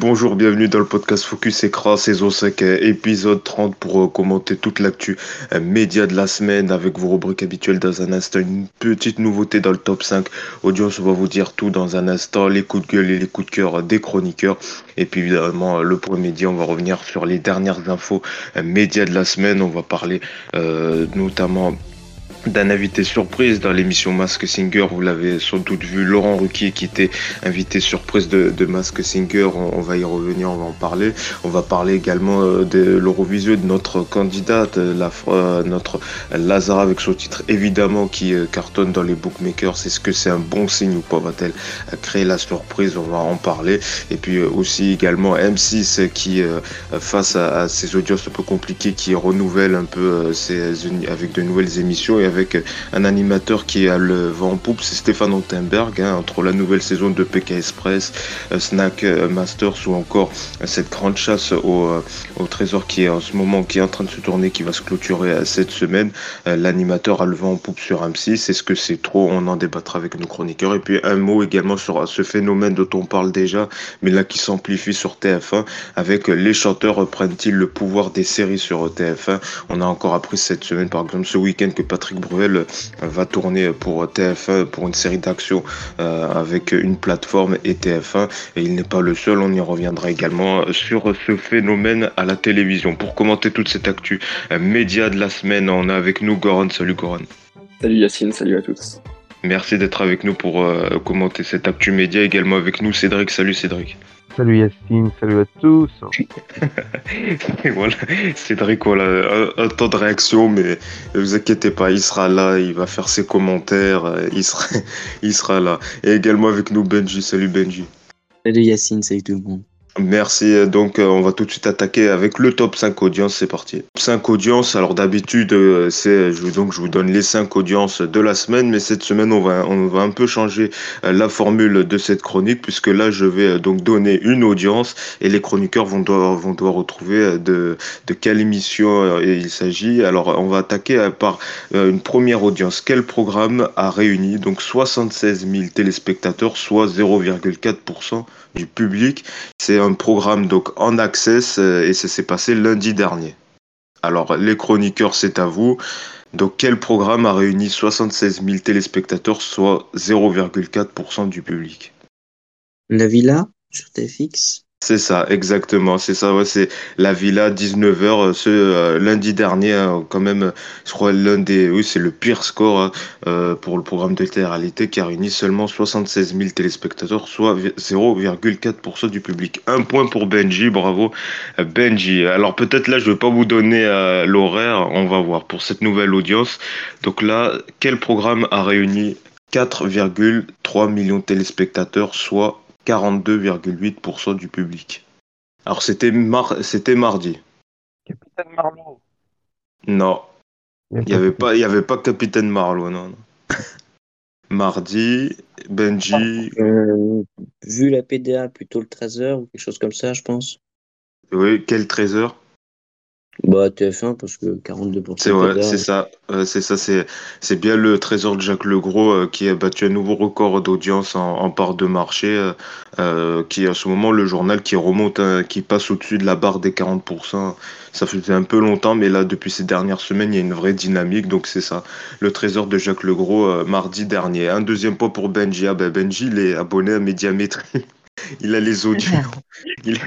bonjour, bienvenue dans le podcast Focus Écran, saison 5, euh, épisode 30 pour euh, commenter toute l'actu euh, média de la semaine avec vos rubriques habituelles dans un instant. Une petite nouveauté dans le top 5. Audience, on va vous dire tout dans un instant, les coups de gueule et les coups de cœur des chroniqueurs. Et puis évidemment, le point média, on va revenir sur les dernières infos médias de la semaine. On va parler notamment d'un invité surprise dans l'émission Mask Singer. Vous l'avez sans doute vu, Laurent Ruquier qui était invité surprise de, de Mask Singer. On, va y revenir, on va en parler. On va parler également euh, de l'Eurovision, de notre candidate, euh, euh, notre Lazara avec son titre évidemment qui cartonne dans les bookmakers. Est-ce que c'est un bon signe ou pas Va-t-elle créer la surprise? On va en parler. Et puis aussi également M6 qui, face à, ces audiences un peu compliquées, qui renouvelle un peu ses, avec de nouvelles émissions avec un animateur qui a le vent en poupe, c'est Stéphane Ottenberg, hein, entre la nouvelle saison de PK Express, euh, Snack euh, Masters ou encore euh, cette grande chasse au, trésor qui est en ce moment qui est en train de se tourner, qui va se clôturer cette semaine. L'animateur a le vent en poupe sur M6. Est-ce que c'est trop? On en débattra avec nos chroniqueurs. Et puis un mot également sur ce phénomène dont on parle déjà, mais là qui s'amplifie sur TF1 avec les chanteurs prennent-ils le pouvoir des séries sur TF1 On a encore appris cette semaine, par exemple, ce week-end que Patrick Bruel euh, va tourner pour TF1 pour une série d'actions euh, avec une plateforme et TF1 et il n'est pas le seul, on y reviendra également sur ce phénomène à la télévision. Pour commenter toute cette actu euh, média de la semaine, on a avec nous Goran. Salut Goran. Salut Yacine, salut à tous. Merci d'être avec nous pour commenter cette actu média. Également avec nous Cédric. Salut Cédric. Salut Yacine, salut à tous. voilà, Cédric, voilà, un, temps de réaction, mais ne vous inquiétez pas, il sera là, il va faire ses commentaires, euh, il sera, il sera là. Et également avec nous Benji, salut Benji. Salut Yacine, salut tout le monde. Merci. Donc, euh, on va tout de suite attaquer avec le top 5 audiences. C'est parti. 5 audiences. Alors, d'habitude, euh, c'est, je, vous donne les 5 audiences de la semaine. Mais cette semaine, on va, on va un peu changer euh, la formule de cette chronique, puisque là, je vais donc donner une audience et les chroniqueurs vont devoir, retrouver de, de quelle émission il s'agit. Alors, on va attaquer par une première audience. Quel programme a réuni donc 76 000 téléspectateurs, soit 0,4% du public. C'est un programme donc en access euh, et ça s'est passé lundi dernier. Alors les chroniqueurs, c'est à vous. Donc quel programme a réuni 76 000 téléspectateurs, soit 0,4% du public? La Villa sur TFX c'est ça, exactement. C'est ça, c'est la Villa, 19h, euh, ce euh, lundi dernier, hein, quand même, je crois l'un des, oui, c'est le pire score hein, euh, pour le programme de télé-réalité qui a réuni seulement 76 000 téléspectateurs, soit 0,4% du public. Un point pour Benji, bravo Benji. Alors peut-être là, je vais pas vous donner l'horaire, on va voir pour cette nouvelle audience. Donc là, quel programme a réuni 4,3 millions de téléspectateurs, soit 42,8% du public. Alors c'était mar c'était mardi. Capitaine Marlowe. Non. Il n'y avait pas il y avait pas Capitaine Marlowe non. mardi, Benji. Euh, vu la PDA plutôt le 13h ou quelque chose comme ça, je pense. Oui, quel 13h bah, TF1, parce que 42%. C'est ouais, c'est ça. c'est ça. C'est, c'est bien le trésor de Jacques Legros euh, qui a battu un nouveau record d'audience en, part de marché, euh, euh, qui est à ce moment le journal qui remonte, hein, qui passe au-dessus de la barre des 40%. Ça faisait un peu longtemps, mais là, depuis ces dernières semaines, il y a une vraie dynamique. Donc, c'est ça. Le trésor de Jacques Legros, mardi dernier. Un deuxième point pour Benji. Ah, ben, Benji, il est abonné à Médiamétrie. il a les audiences. il,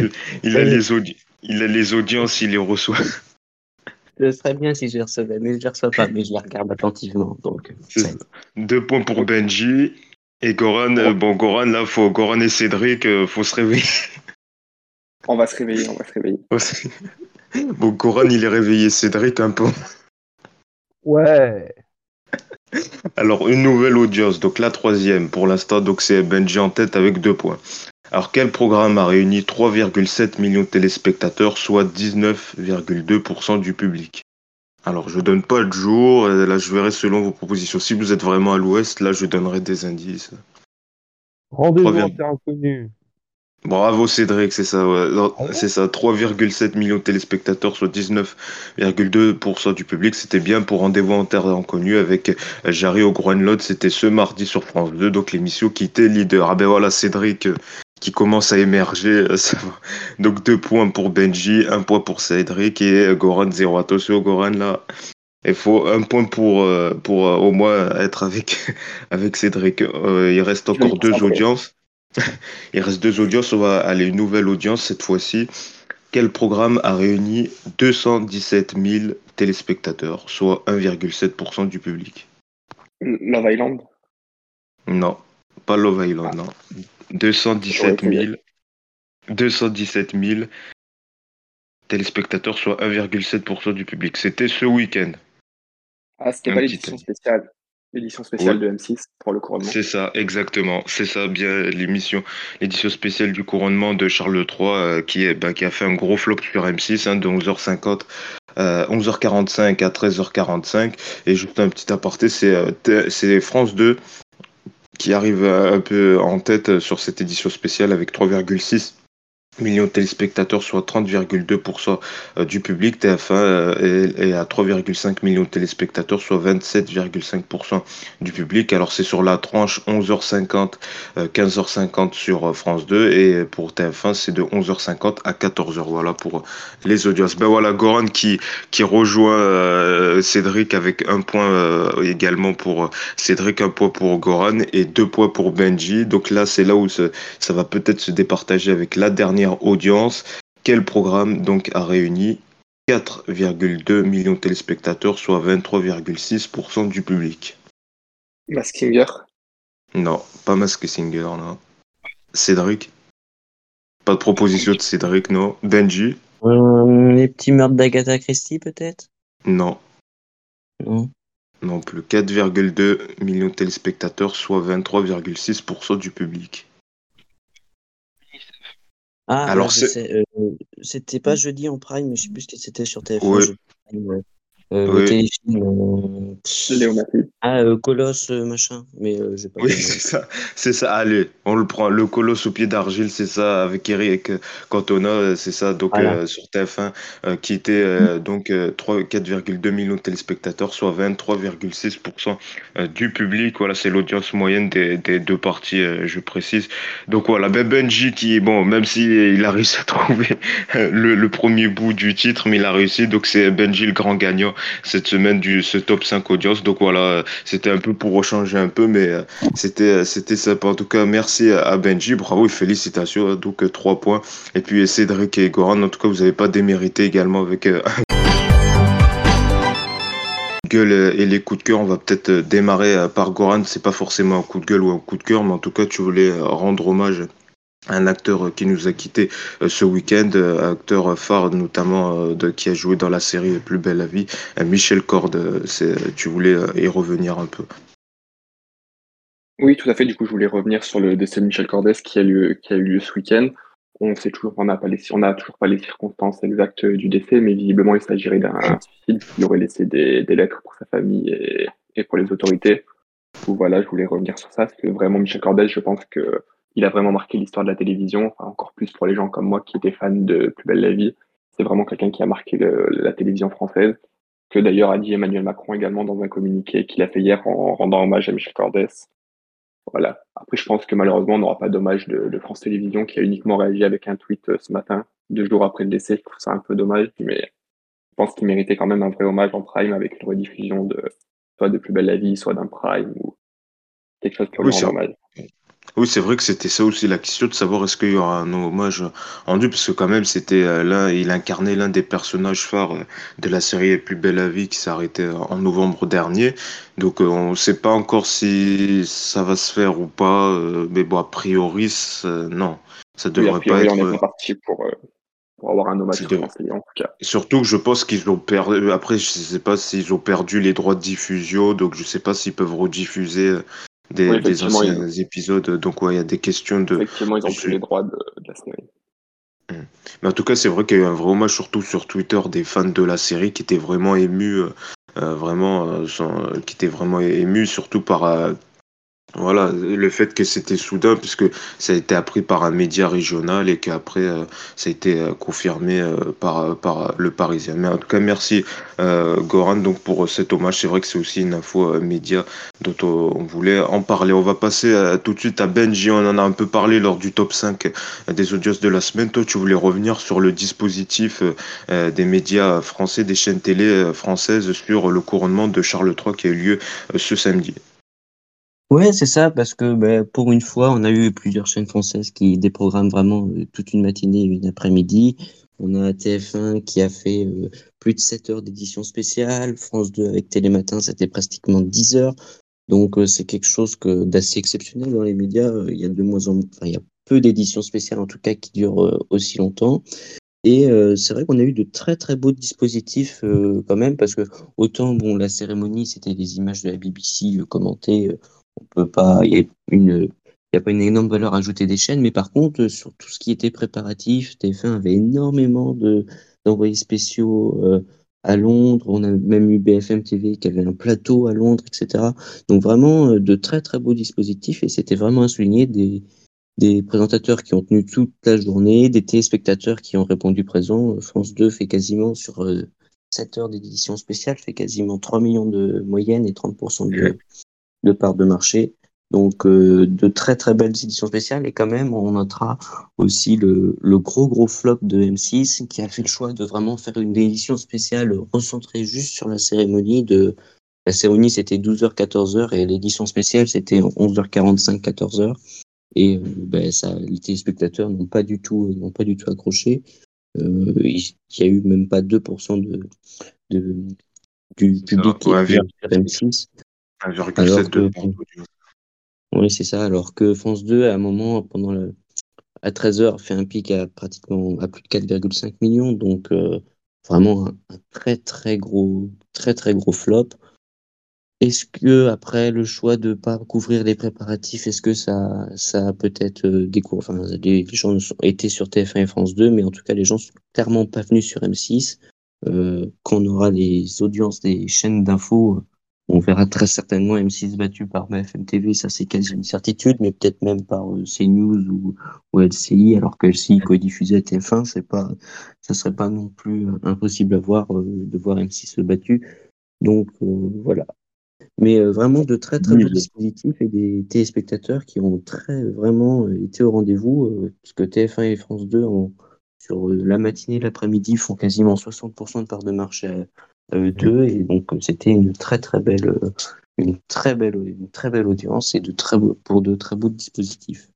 il a les audiences il a les audiences, il les reçoit. Ce serait bien si je les recevais, mais je les reçois pas, mais je les regarde attentivement. Donc, Deux points pour Benji. Et Goran, euh, bon, Goran, là, faut, Goran et Cédric, euh, faut se réveiller. On va se réveiller, on va se réveiller. bon, Goran, il est réveillé. Cédric, un peu. Ouais. Alors, une nouvelle audience, donc la troisième pour l'instant, donc c'est Benji en tête avec deux points. Alors quel programme a réuni 3,7 millions de téléspectateurs, soit 19,2% du public? Alors je donne pas de jour, euh, là je verrai selon vos propositions. Si vous êtes vraiment à l'ouest, là je donnerai des indices. Rendez-vous inconnu. Bravo Cédric, c'est ça, ah c'est ça, 3,7 millions de téléspectateurs, soit 19,2% du public. C'était bien pour Rendez-vous en terre inconnue avec euh, Jarry au Groenland. C'était ce mardi sur France 2, donc l'émission qui était leader. Ah ben voilà, Cédric, qui commence à émerger. Donc deux points pour Benji, un point pour Cédric et Goran zéro. Attention Goran là. Il faut un point pour, pour au moins être avec, avec Cédric. il reste encore deux audiences. il reste deux audiences. On va aller une nouvelle audience cette fois-ci. Quel programme a réuni 217 000 téléspectateurs, soit 1,7% du public? Love Island? Non, pas Love Island, non. 217 000, 217 000 téléspectateurs, soit 1,7% du public. C'était ce week-end. Ah, c'était pas l'édition spéciale l'édition spéciale de M6 pour le couronnement. C'est ça, exactement. C'est ça, bien l'émission, l'édition spéciale du couronnement de Charles III, euh, qui, est, bah, qui a fait un gros flop sur M6 hein, de 11h50. 11h45 euh, à 13h45 et juste un petit aparté c'est euh, c'est France 2 qui arrive un peu en tête sur cette édition spéciale avec 3,6 millions de téléspectateurs, soit 30,2% euh, du public. TF1 euh, est, à 3,5 millions de téléspectateurs, soit 27,5% du public. Alors c'est sur la tranche 11h50, 15h50 euh, sur France 2 et pour TF1 c'est de 11h50 à 14h. Voilà pour les audiences. Ben voilà, Goran qui, qui rejoint Cédric avec un point également pour Cédric, un point pour Goran et deux points pour Benji. Donc là c'est là où ça va peut-être se départager avec la dernière audience. Quel programme donc a réuni 4,2 millions de téléspectateurs, soit 23,6% du public? Maskinger Non, pas Mask Singer, non. Cédric? Pas de proposition de Cédric, non. Benji? Euh, Les petits meurtres d'Agatha Christie, peut-être? Non. Non. Non plus. 4,2 millions de téléspectateurs, soit 23,6% du public. Ah, Alors, euh, c'était pas jeudi en prime, mais je sais plus ce que c'était sur TF1. Euh, le téléfilm. Euh, ah, euh, Colosse, machin. Mais j'ai pas Oui, c'est ça. C'est ça. Allez, on le prend. Le Colosse au pied d'argile, c'est ça, avec Eric Cantona, c'est ça. Donc sur TF1, qui était donc 4,2 millions de téléspectateurs, soit 23,6% du public. Voilà, c'est l'audience moyenne des, des, deux parties, je précise. Donc voilà, ben Benji qui, bon, même s'il il a réussi à trouver le, le premier bout du titre, mais il a réussi. Donc c'est Benji le grand gagnant cette semaine du ce top 5 audience. Donc voilà, c'était un peu pour rechanger un peu, mais euh, c'était euh, c'était sympa. En tout cas, merci à Benji, bravo et félicitations. Donc 3 euh, points. Et puis Cédric et Goran, en tout cas, vous n'avez pas démérité également avec gueule et les coups de cœur, on va peut-être démarrer par Goran. C'est pas forcément un coup de gueule ou un coup de cœur, mais en tout cas, tu voulais rendre hommage un acteur qui nous a quitté euh, ce week-end, euh, acteur phare notamment euh, qui a joué dans la série Plus belle la vie, Michel Corde. Tu voulais y revenir un peu. Oui, tout à fait. Du coup, je voulais revenir sur le décès de Michel Cordes qui a, qui a eu lieu ce week-end. On sait toujours, on n'a pas on n'a toujours pas les circonstances exactes du décès, mais visiblement, il s'agirait d'un suicide. Il aurait laissé des, lettres pour sa famille et, et pour les autorités. Voilà, je voulais revenir sur ça, que vraiment, Michel Cordes, je pense que il a vraiment marqué l'histoire de la télévision, encore plus pour les gens comme moi qui étaient fans de Plus belle la vie. C'est vraiment quelqu'un qui a marqué la télévision française, que d'ailleurs a dit Emmanuel Macron également dans un communiqué qu'il a fait hier en rendant hommage à Michel Cordès. Voilà. Après, je pense que malheureusement, on n'aura pas d'hommage de, France Télévisions qui a uniquement réagi avec un tweet euh, ce matin, deux jours après le décès. Je trouve ça un peu dommage, mais je pense qu'il méritait quand même un vrai hommage en prime avec une rediffusion de soit de Plus belle la vie, soit d'un prime ou quelque chose qui oui, hommage. Oui, c'est vrai que c'était ça aussi la question de savoir est-ce qu'il y aura un hommage rendu, parce que quand même, c'était euh, là, il incarnait l'un des personnages phares euh, de la série Plus belle la vie qui s'est arrêtée en novembre dernier. Donc, euh, on ne sait pas encore si ça va se faire ou pas, mais bon, a priori, non, ça devrait pas être. On est parti pour, pour avoir un hommage de... en tout cas. surtout que je pense qu'ils ont perdu. Après, je ne sais pas s'ils ont perdu les droits de diffusion, donc je ne sais pas s'ils peuvent rediffuser des, anciens épisodes. Donc, ouais, il y a des questions de. Effectivement, ils ont plus les droits de, la série. Hmm. Mais en tout cas, c'est vrai qu'il y a eu un vrai hommage, surtout sur Twitter, des fans de la série qui étaient vraiment émus, euh, euh, vraiment, euh, qui étaient vraiment émus, surtout par Voilà, le fait que c'était soudain, puisque ça a été appris par un média régional et qu'après, euh, ça a été euh, confirmé euh, par, par le Parisien. Mais en tout cas, merci Goran donc, pour cet hommage. C'est vrai que c'est aussi une info média dont on voulait en parler. On va passer tout de suite à Benji. On en a un peu parlé lors du top 5 des audiences de la semaine. Toi, tu voulais revenir sur le dispositif des médias français, des chaînes télé françaises sur le couronnement de Charles III qui a eu lieu ce samedi. Ouais, c'est ça, parce que bah, pour une fois, on a eu plusieurs chaînes françaises qui déprogramment vraiment euh, toute une matinée et une après-midi. On a TF1 qui a fait euh, plus de 7 heures d'édition spéciale. France 2 avec Télématin, c'était pratiquement 10 heures. Donc euh, c'est quelque chose que d'assez exceptionnel dans les médias. Il y a de moins en enfin, il y a peu d'éditions spéciales en tout cas qui durent aussi longtemps. Et c'est vrai qu'on a eu de très très beaux dispositifs quand même parce que autant bon la cérémonie c'était des images de la BBC commentées on peut pas, il y a une, il y a pas une énorme valeur ajoutée des chaînes, mais par contre, sur tout ce qui était préparatif, TF1 avait énormément de, d'envoyés spéciaux euh, à Londres. On a même eu BFM TV qui avait un plateau à Londres, etc. Donc vraiment euh, de très très beaux dispositifs et c'était vraiment à souligner des, des présentateurs qui ont tenu toute la journée, des téléspectateurs qui ont répondu présent. France 2 fait quasiment sur 7 euh, heures d'édition spéciale, fait quasiment 3 millions de moyenne et 30% de, de part de marché. Donc euh, de très très belles éditions spéciales. Et quand même on notera aussi le, le, gros gros flop de M6 qui a fait le choix de vraiment faire une édition spéciale recentrée juste sur la cérémonie de la cérémonie c'était 12h 14h et l'édition spéciale c'était 11h45 14h et euh, ben, ça les téléspectateurs n'ont pas du tout n'ont pas du tout accroché. Euh, il y a eu même pas 2% de, de du public qui est sur M6 oui, c'est ça. Alors que France 2, à un moment, pendant le, à 13h, fait un pic à pratiquement à plus de 4,5 millions. Donc, euh, vraiment un, très, très gros, très, très gros flop. Est-ce que, après le choix de ne pas couvrir les préparatifs, est-ce que ça, ça a peut-être euh, des cours, enfin, les, gens étaient sur TF1 et France 2, mais en tout cas, les gens sont clairement pas venus sur M6. Euh, quand on aura les audiences des chaînes d'infos on verra très certainement M6 battu par BFM TV, ça c'est quasi une certitude, mais peut-être même par euh, CNews ou, ou LCI, alors que LCI co-diffusait TF1, c'est pas, ça serait pas non plus euh, impossible à voir euh, de voir M6 battu. Donc voilà. Mais vraiment de très très bons dispositifs et des téléspectateurs qui ont très vraiment été au rendez-vous, puisque TF1 et France 2 ont, sur la matinée, l'après-midi font quasiment 60% de part de marché deux et donc c'était une très très belle euh, une très belle une très belle audience et de très pour de très beaux dispositifs.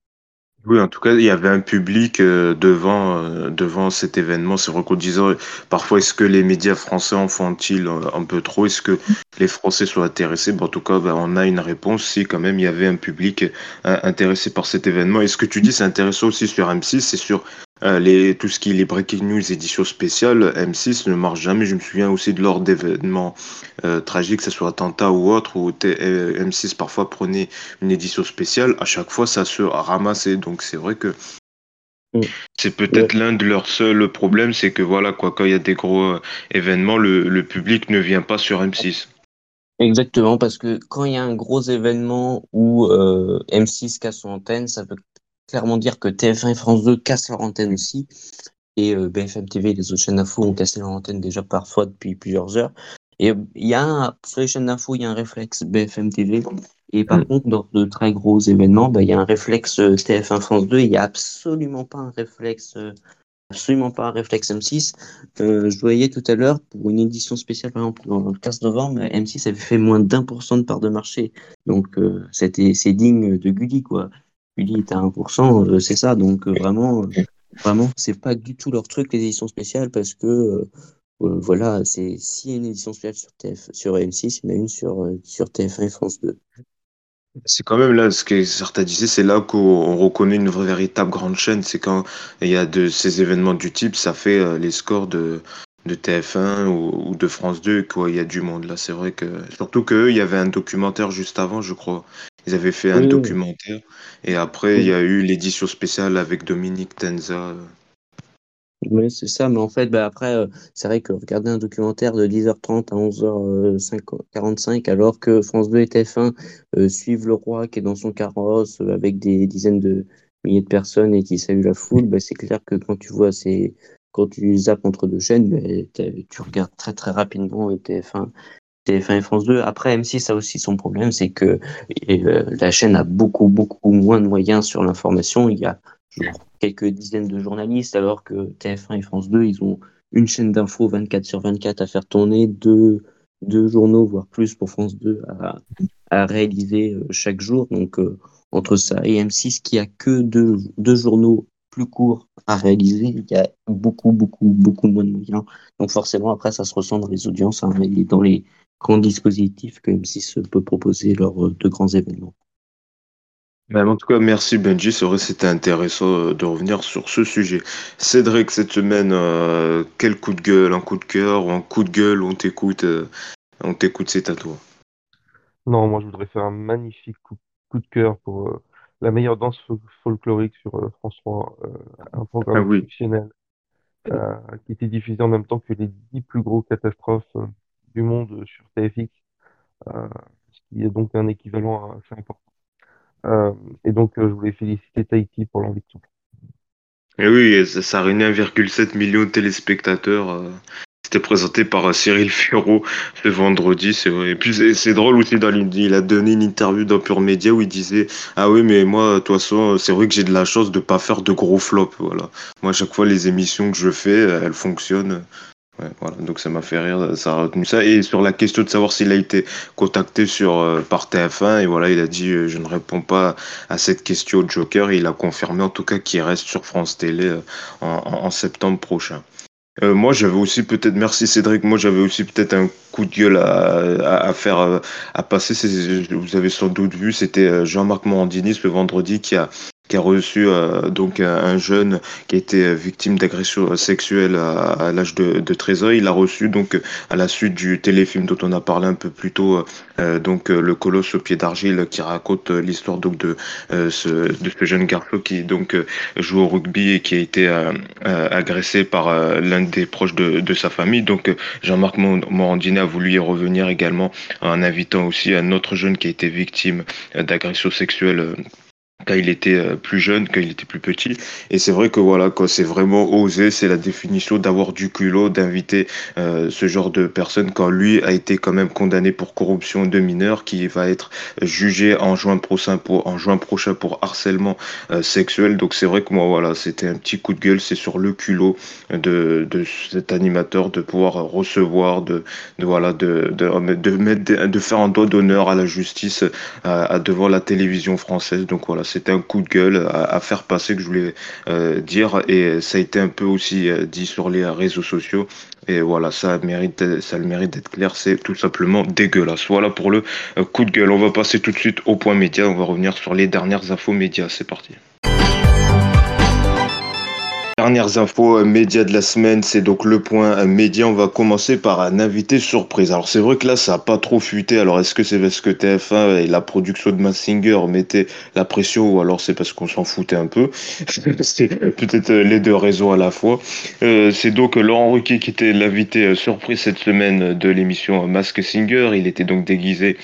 Oui, en tout cas, il y avait un public euh, devant, euh, devant cet événement. C'est vrai parfois, est-ce que les médias français en font-ils un peu trop? Est-ce que les Français sont intéressés? En tout cas, ben, on a une réponse. Si quand même il y avait un public intéressé par cet événement. Et ce que tu dis, c'est intéressant aussi sur M6, c'est sur euh, les, tout ce qui est les breaking news, éditions spéciales, M6 ne marche jamais. Je me souviens aussi de lors d'événements euh, tragiques, que ce soit attentat ou autre, où euh, M6 parfois prenait une édition spéciale. À chaque fois, ça se ramassait. Donc c'est vrai que mm. c'est peut-être l'un de leurs seuls problèmes, c'est que voilà quoi, quand il y a des gros événements, le, le public ne vient pas sur M6. Exactement, parce que quand il y a un gros événement où M6 casse son antenne, ça peut clairement dire que TF1 et France 2 cassent leur antenne aussi. Et euh, BFM TV et les autres chaînes d'info ont cassé leur antenne déjà parfois depuis plusieurs heures. Et il y a un, sur les chaînes d'info, il y a un réflexe BFM TV. Et par mm. contre, dans de très gros événements, bah, il y a un réflexe euh, TF1 France 2. Il n'y a absolument pas un réflexe, euh, absolument pas un réflexe M6. je voyais tout à l'heure, pour une édition spéciale, par exemple, dans le 15 novembre, M6 avait fait moins d'un pour cent de part de marché. Donc, c'était, c'est digne de Gulli, quoi. Uli est à 1%, euh, c'est ça. Donc euh, vraiment, euh, vraiment, c'est pas du tout leur truc les éditions spéciales parce que voilà, c'est s'il y a une édition spéciale sur TF, sur M6, il y en a une sur sur TF1 et France 2. C'est quand même là, ce que certains disaient, c'est là qu'on reconnaît une vraie, véritable grande chaîne. C'est quand il y a de ces événements du type, ça fait les scores de, de TF1 ou, de France 2, quoi. Il y a du monde là. C'est vrai que. Surtout qu'il y avait un documentaire juste avant, je crois. Ils avaient fait un documentaire. Et après, il y a eu l'édition spéciale avec Dominique Tenza. Oui, c'est ça, mais en fait, bah, après, euh, c'est vrai que regarder un documentaire de 10h30 à 11h45, alors que France 2 et TF1 euh, suivent le roi qui est dans son carrosse euh, avec des dizaines de milliers de personnes et qui salue la foule, bah, c'est clair que quand tu vois ces, quand tu zappes entre deux chaînes, bah, tu regardes très très rapidement TF1, TF1 et France 2. Après, M6 a aussi son problème, c'est que la chaîne a beaucoup beaucoup moins de moyens sur l'information. Il y a quelques dizaines de journalistes, alors que TF1 et France 2, ils ont une chaîne d'infos 24 sur 24 à faire tourner, deux, deux journaux, voire plus pour France 2 à, réaliser euh, chaque jour. Donc, euh, entre ça et M6, qui a que deux, deux journaux plus courts à réaliser, il y a beaucoup, beaucoup, beaucoup moins de moyens. Donc, forcément, après, ça se ressent dans les audiences hein, dans les grands dispositifs que M6 peut proposer lors de grands événements en tout cas, merci Benji. C'est vrai, c'était intéressant euh, de revenir sur ce sujet. Cédric, cette semaine, euh, quel coup de gueule, un coup de cœur ou un coup de gueule On t'écoute, euh, on t'écoute, c'est à toi. Non, moi je voudrais faire un magnifique coup, de cœur pour la meilleure danse folklorique sur France 3, un programme ah exceptionnel qui était diffusé en même temps que les dix plus gros catastrophes du monde sur TFX, ce qui est donc un équivalent assez important. Euh, et donc, euh, je voulais féliciter Tahiti pour l'invitation. Et oui, ça, a réuni 1,7 million de téléspectateurs. Euh, c'était présenté par Cyril Ferraud ce vendredi, c'est vrai. Et puis c'est drôle aussi, dans il a donné une interview dans Pure Média où il disait Ah oui, mais moi, de toute façon, c'est vrai que j'ai de la chance de pas faire de gros flops. Voilà. Moi, à chaque fois, les émissions que je fais, elles fonctionnent. Ouais, voilà, donc ça m'a fait rire, ça a retenu ça. Et sur la question de savoir s'il a été contacté sur, euh, par TF1, et voilà, il a dit euh, je ne réponds pas à cette question au Joker, il a confirmé en tout cas qu'il reste sur France Télé euh, en, en, septembre prochain. moi, j'avais aussi peut-être, merci Cédric, moi j'avais aussi peut-être un coup de gueule à, à, faire, à passer. Vous avez sans doute vu, c'était Jean-Marc Morandini ce vendredi qui a qui a reçu euh, donc un jeune qui a été victime d'agression sexuelle à, l'âge de, de 13 ans. Il a reçu donc à la suite du téléfilm dont on a parlé un peu plus tôt, euh, donc le colosse au pied d'argile qui raconte l'histoire donc de, euh, ce, de ce jeune garçon qui donc joue au rugby et qui a été agressé par l'un des proches de, de, sa famille. Donc Jean-Marc Morandini a voulu y revenir également en invitant aussi un autre jeune qui a été victime d'agression sexuelle quand il était euh, plus jeune, quand il était plus petit. Et c'est vrai que voilà, c'est vraiment osé, c'est la définition d'avoir du culot, d'inviter euh, ce genre de personne quand lui a été quand même condamné pour corruption de mineurs, qui va être jugé en juin prochain pour, en juin prochain pour harcèlement euh, sexuel. Donc c'est vrai que moi, voilà, c'était un petit coup de gueule, c'est sur le culot de, cet animateur de pouvoir recevoir, de, voilà, de, mettre, de faire un doigt d'honneur à la justice devant la télévision française. Donc voilà, c'était un coup de gueule à, faire passer que je voulais euh, dire. Et ça a été un peu aussi euh, dit sur les réseaux sociaux. Et voilà ça mérite ça le mérite d'être clair. C'est tout simplement dégueulasse. Voilà pour le euh, coup de gueule. On va passer tout de suite au point média. On va revenir sur les dernières infos médias. C'est parti Dernières infos euh, médias de la semaine, c'est donc le point euh, média. On va commencer par un invité surprise. Alors c'est vrai que là, ça a pas trop fuité. Alors est-ce que c'est parce que TF1 et la production de Massinger mettaient la pression ou alors c'est parce qu'on s'en foutait un peu? C'est peut-être euh, les deux raisons à la fois. c'est donc Laurent Ruquier qui était l'invité surprise cette semaine de l'émission Mask Singer. Il était donc déguisé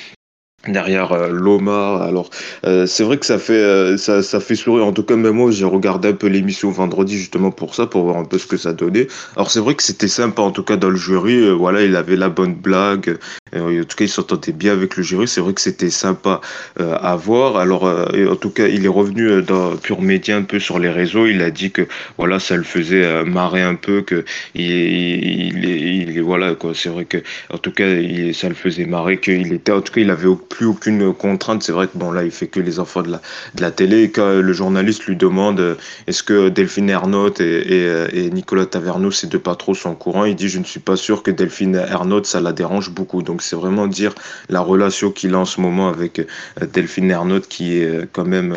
derrière euh, Loma. Alors euh, c'est vrai que ça fait euh, ça, ça fait sourire. En tout cas même moi j'ai regardé un peu l'émission vendredi justement pour ça pour voir un peu ce que ça donnait. Alors c'est vrai que c'était sympa en tout cas dans le jury. voilà il avait la bonne blague. en tout cas il s'entendait bien avec le jury. C'est vrai que c'était sympa à voir. Alors en tout cas il est revenu dans Pure Média un peu sur les réseaux. Il a dit que voilà ça le faisait marrer un peu que il, il, il, voilà quoi. C'est vrai que en tout cas il, ça le faisait marrer qu'il était en tout cas il avait plus aucune contrainte. C'est vrai que bon là, il fait que les enfants de la, de la télé. Quand le journaliste lui demande euh, est-ce que Delphine et, euh, et, Nicolas Taverneau, ces deux pas trop sont au courant, il dit je ne suis pas sûr que Delphine Ernotte, ça la dérange beaucoup. Donc c'est vraiment dire la relation qu'il a en ce moment avec euh, Delphine Ernotte qui est quand même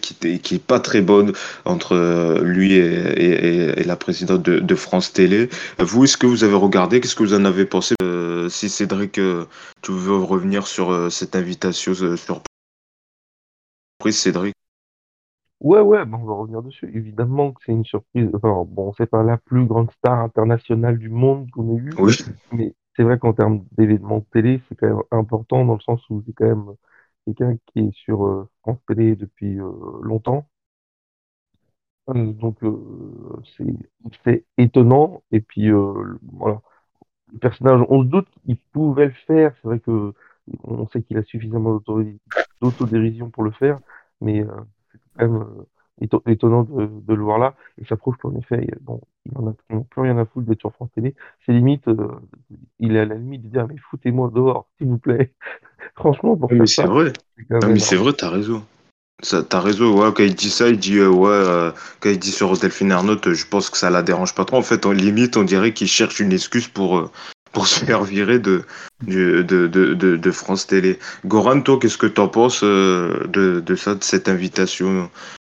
qui, qui est pas très bonne entre lui et, et la présidente de, de, France Télé. Vous, est-ce que vous avez regardé? Qu'est-ce que vous en avez pensé? Si Cédric, tu veux revenir sur cette invitation surprise, Cédric? Ouais, ouais, on va revenir dessus. Évidemment que c'est une surprise. Enfin, bon, c'est pas la plus grande star internationale du monde qu'on ait eu, Oui. mais c'est vrai qu'en termes d'événements de télé, c'est quand même important dans le sens où c'est quand même quelqu'un qui est sur euh, France Télé depuis euh, longtemps. Euh, donc euh, c'est étonnant. Et puis euh, voilà, le personnage, on se doute qu'il pouvait le faire. C'est vrai que on sait qu'il a suffisamment d'autodérision pour le faire, mais euh, c'est quand même euh, éto- étonnant de, de le voir là. Et ça prouve qu'en effet, bon, il en a plus rien à foutre d'être sur France Télé. C'est limite, euh, il est à la limite de dire mais foutez-moi dehors, s'il vous plaît. Franchement, pour mais c'est ça, vrai. Ah, mais c'est vrai, t'as raison. Ça, t'as raison, ouais, quand il dit ça, il dit, euh, ouais, euh, quand il dit sur Delphine euh, je pense que ça la dérange pas trop. En fait, en limite, on dirait qu'il cherche une excuse pour, pour se faire virer de, de, de, de, France Télé. Goran, toi, qu'est-ce que t'en penses euh, de, de ça, de cette invitation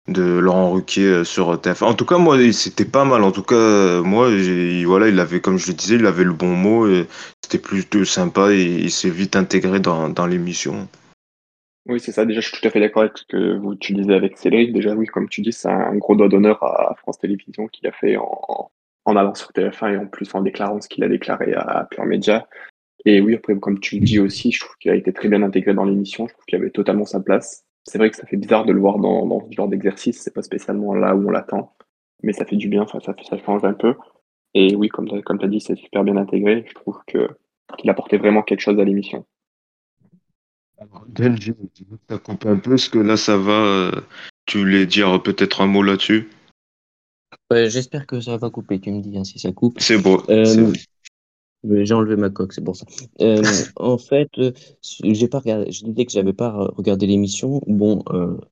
de Laurent Ruquier euh, sur TF1? En tout cas, moi, c'était pas mal. En tout cas, euh, moi, voilà, il avait, comme je le disais, il avait le bon mot, c'était plutôt sympa, et il s'est vite intégré dans, dans l'émission. Oui, c'est ça. Déjà, je suis tout à fait d'accord avec ce que vous, tu disais avec Cédric. Déjà, oui, comme tu dis, c'est un gros doigt d'honneur à France Télévisions qu'il a fait en, en allant sur TF1 et en plus en déclarant ce qu'il a déclaré à Pure Média. Et oui, après, comme tu le dis aussi, je trouve qu'il a été très bien intégré dans l'émission. Je trouve qu'il avait totalement sa place. C'est vrai que ça fait bizarre de le voir dans, ce genre d'exercice. C'est pas spécialement là où on l'attend, mais ça fait du bien. Ça, ça change un peu. Et oui, comme tu as dit, c'est super bien intégré. Je trouve que qu'il apportait vraiment quelque chose à l'émission. Alors, Del, j'ai t'as coupé un peu, est-ce que là ça va euh, Tu voulais dire peut-être un mot là-dessus? Ouais, j'espère que ça va pas couper, tu me dis hein, si ça coupe. C'est beau. Euh, c'est J'ai enlevé ma coque, c'est pour ça. Euh, en fait, euh, j'ai pas regardé, je disais que j'avais pas regardé l'émission. Bon,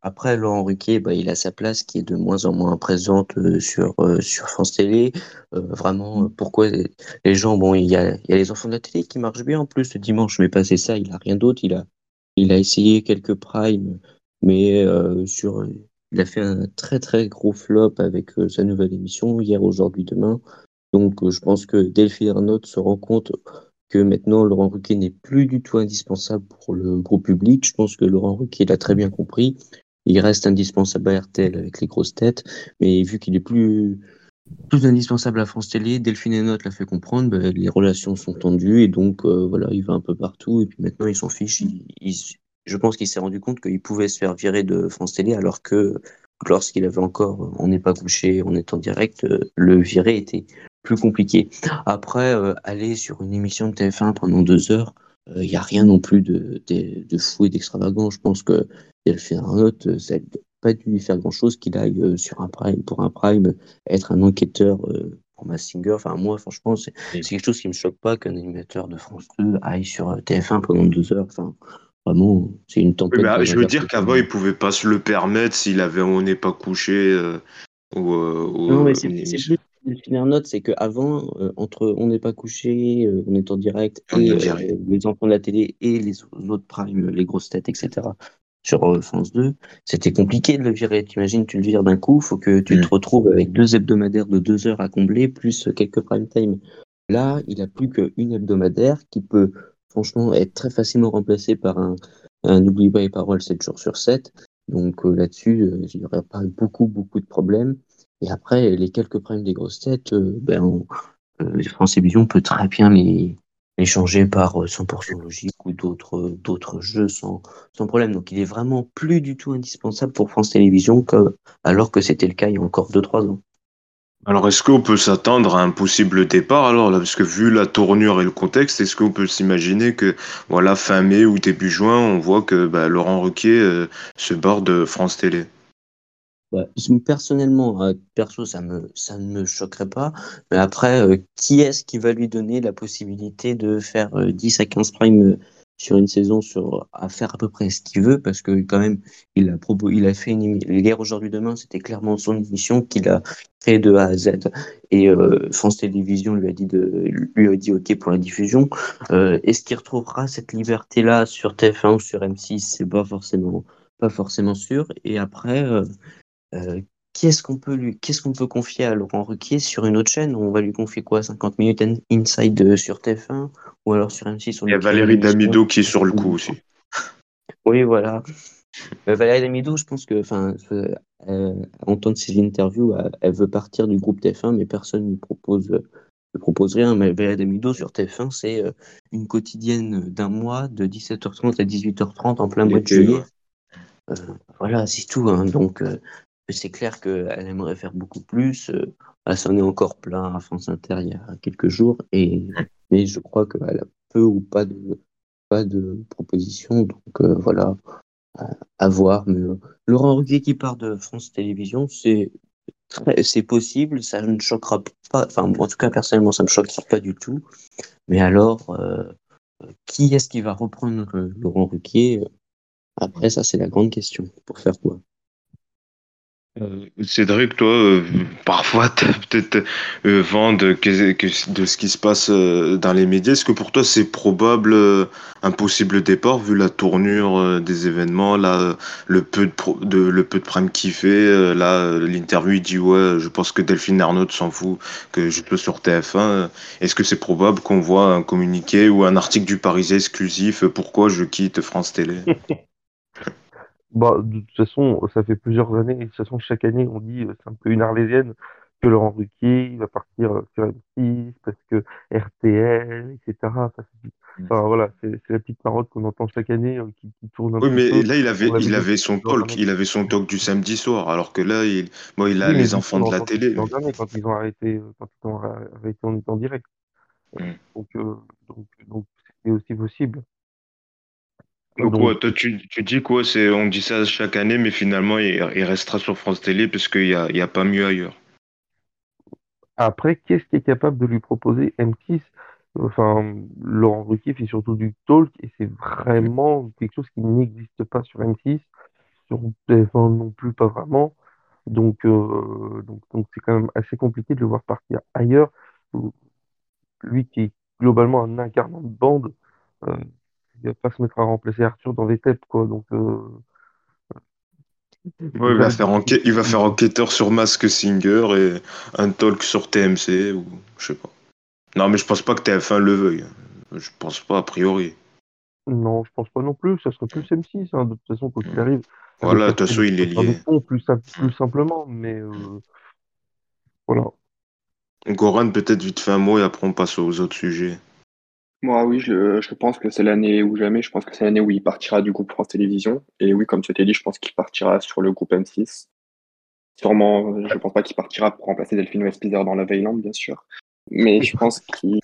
après Laurent Ruquier, bah, il a sa place qui est de moins en moins présente sur sur France Télé. Vraiment, pourquoi les, gens, bon, il y a il y a les enfants de la télé qui marchent bien en plus le dimanche, mais passer ça, il a rien d'autre. Il a il a essayé quelques primes, mais sur il a fait un très très gros flop avec euh, sa nouvelle émission hier, aujourd'hui, demain. Donc, euh, je pense que Delphine Ernotte se rend compte que maintenant Laurent Ruquier n'est plus du tout indispensable pour le gros public. Je pense que Laurent Ruquier l'a très bien compris. Il reste indispensable à RTL avec les grosses têtes, mais vu qu'il est plus, indispensable à France Télé, Delphine Ernotte l'a fait comprendre, ben, les relations sont tendues et donc euh, voilà, il va un peu partout et puis maintenant il s'en fiche. Je pense qu'il s'est rendu compte qu'il pouvait se faire virer de France Télé alors que lorsqu'il avait encore euh, On n'est pas couché, on est en direct, euh, le virer était plus compliqué. Après, euh, aller sur une émission de TF1 pendant deux heures, il n'y a rien non plus de, de, de fou et d'extravagant. Je pense que Delphine Arnaute, ça n'a pas dû lui faire grand-chose qu'il aille sur un prime, pour un prime, être un enquêteur euh, pour Mass Singer. Enfin, moi, franchement, c'est quelque chose qui me choque pas qu'un animateur de France 2 aille sur euh, TF1 pendant deux heures. Enfin, vraiment, c'est une tempête. ah, je veux dire qu'avant, il pouvait pas se le permettre s'il avait On n'est pas couché euh, ou, euh, Non, mais euh, c'est une plus Delphine Ernotte, c'est qu'avant, euh, entre On n'est pas couché, On est en direct, et les enfants de la télé et les autres primes, les grosses têtes, etc., sur France 2, c'était compliqué de le virer. T'imagines, tu le vires d'un coup, faut que tu te Mm. retrouves avec deux hebdomadaires de deux heures à combler, plus quelques prime time. Là, il a plus qu'une hebdomadaire qui peut, franchement, être très facilement remplacée par un, un N'oublie pas les paroles 7 jours sur 7. Donc euh, là-dessus, euh, il n'y aurait pas beaucoup, beaucoup de problèmes. Et après, les quelques primes des grosses têtes, euh, ben, France Télévisions peut très bien les, changer par euh, 100% logique ou d'autres d'autres jeux sans, problème. Donc il est vraiment plus du tout indispensable pour France Télévisions alors que c'était le cas il y a encore 2-3 ans. Alors, est-ce qu'on peut s'attendre à un possible départ alors là, parce que vu la tournure et le contexte, est-ce qu'on peut s'imaginer que voilà fin mai ou début juin, on voit que bah, Laurent Ruquier euh, se barre de France Télé? Personnellement, euh, perso, ça me, ça ne me choquerait pas. Mais après, euh, qui est-ce qui va lui donner la possibilité de faire euh, 10 à 15 primes euh, sur une saison sur, à faire à peu près ce qu'il veut? Parce que quand même, il a, propo- il a fait une. Hier, aujourd'hui, demain, c'était clairement son émission qu'il a créée de A à Z. Et euh, France Télévisions lui a dit, de, lui a dit OK pour la diffusion. Euh, est-ce qu'il retrouvera cette liberté-là sur TF1 ou sur M6? C'est pas forcément, pas forcément sûr. Et après, euh, qu'est-ce qu'on peut lui, qu'est-ce qu'on peut confier à Laurent Ruquier sur une autre chaîne? On va lui confier quoi? 50 minutes in- inside euh, sur TF1 ou alors sur M6 on Il y a Valérie. Damido qui est sur le coup aussi. Oui, voilà. Valérie Damido, je pense que, enfin, entendre ses interviews, elle, veut partir du groupe TF1, mais personne ne propose, ne propose rien. Mais Valérie Damido sur TF1, c'est une quotidienne d'un mois de 17h30 à 18h30 en plein mois de juillet. voilà, c'est tout. Hein. Donc, c'est clair qu'elle aimerait faire beaucoup plus. Elle s'en est encore plein à France Inter il y a quelques jours. Et, mais je crois qu'elle a peu ou pas de, propositions. Donc euh, voilà, à voir. Mais euh, Laurent Ruquier qui part de France Télévisions, c'est c'est possible, ça ne choquera pas. Enfin, en tout cas, personnellement, ça ne me choquera pas du tout. Mais alors, euh, qui est-ce qui va reprendre Laurent Ruquier? Après, ça, c'est la grande question. Pour faire quoi? Euh, Cédric, toi, euh, parfois, tu peut-être euh, vent de, ce qui se passe dans les médias. Est-ce que pour toi, c'est probable un possible départ vu la tournure des événements, là, le peu de, de le qu'il fait, là, l'interview, il dit ouais, je pense que Delphine Arnaud s'en fout que je peux sur TF1. Est-ce que c'est probable qu'on voit un communiqué ou un article du Parisien exclusif Pourquoi je quitte France Télé? Bah, de toute façon, ça fait plusieurs années, et de toute façon, chaque année, on dit, euh, c'est un peu une arlésienne, que Laurent Ruquier, il va partir euh, sur M6, parce que RTL, etc. Enfin, mm. enfin, voilà, c'est la petite marotte qu'on entend chaque année, euh, qui, qui, tourne un oui, mais là, il avait, il avait son talk, il avait son talk du samedi soir, alors que là, il, bon, il a les enfants de la télé. Mais... quand ils ont arrêté, quand ils ont arrêté en étant direct. Mm. Donc, donc, donc, c'était aussi possible. Donc, toi, tu, tu dis quoi c'est, On dit ça chaque année, mais finalement, il, restera sur France Télé parce qu'il n'y a, y a pas mieux ailleurs. Après, qu'est-ce qui est capable de lui proposer M6 Enfin, Laurent Ruquier fait surtout du talk et c'est vraiment quelque chose qui n'existe pas sur M6, sur TF1 non plus, pas vraiment. Donc, euh, donc, donc c'est quand même assez compliqué de le voir partir ailleurs. Lui qui est globalement un incarnant de bande, euh, il va pas se mettre à remplacer Arthur dans les têtes, quoi. Donc, euh, il, va faire il va faire enquêteur sur Mask Singer et un talk sur TMC ou je sais pas. Non, mais je pense pas que TF1 le veuille. Je pense pas a priori. Non, je pense pas non plus. Ça serait plus M6, hein, de toute façon, quand il arrive. Voilà, de toute façon, il est lié. Plus, plus simplement, mais euh, voilà. Goran, peut-être vite fait un mot et après on passe aux autres sujets. Moi, oui, je, je pense que c'est l'année ou jamais. Je pense que c'est l'année où il partira du groupe France Télévisions. Et oui, comme tu t'es dit, je pense qu'il partira sur le groupe M6. Sûrement, je pense pas qu'il partira pour remplacer Delphine Westpizer dans la Veiland, bien sûr. Mais je pense qu'il,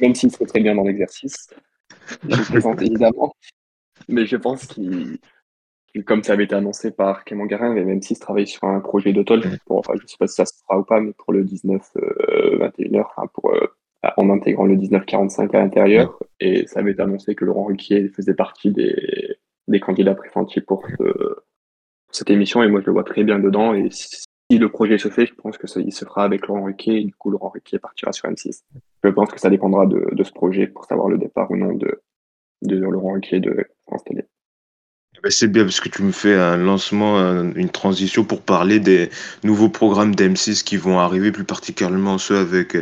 même s'il serait très bien dans l'exercice, je présente évidemment, mais je pense qu'il, comme ça avait été annoncé par Clément Garin, mais même s'il travaille sur un projet de pour, enfin, je sais pas si ça se fera ou pas, mais pour le 19-21h, euh, enfin, pour euh, en intégrant le 1945 à l'intérieur. Et ça avait été annoncé que Laurent Ruquier faisait partie des, des candidats pressentis pour, cette émission. Et moi, je le vois très bien dedans. Et si, le projet se fait, je pense que ça, il se fera avec Laurent Ruquier. Et du coup, Laurent Ruquier partira sur M6. Je pense que ça dépendra de, de ce projet pour savoir le départ ou non de, de Laurent Ruquier de France Télé. Eh ben, c'est bien parce que tu me fais un lancement, une transition pour parler des nouveaux programmes d'M6 qui vont arriver, plus particulièrement ceux avec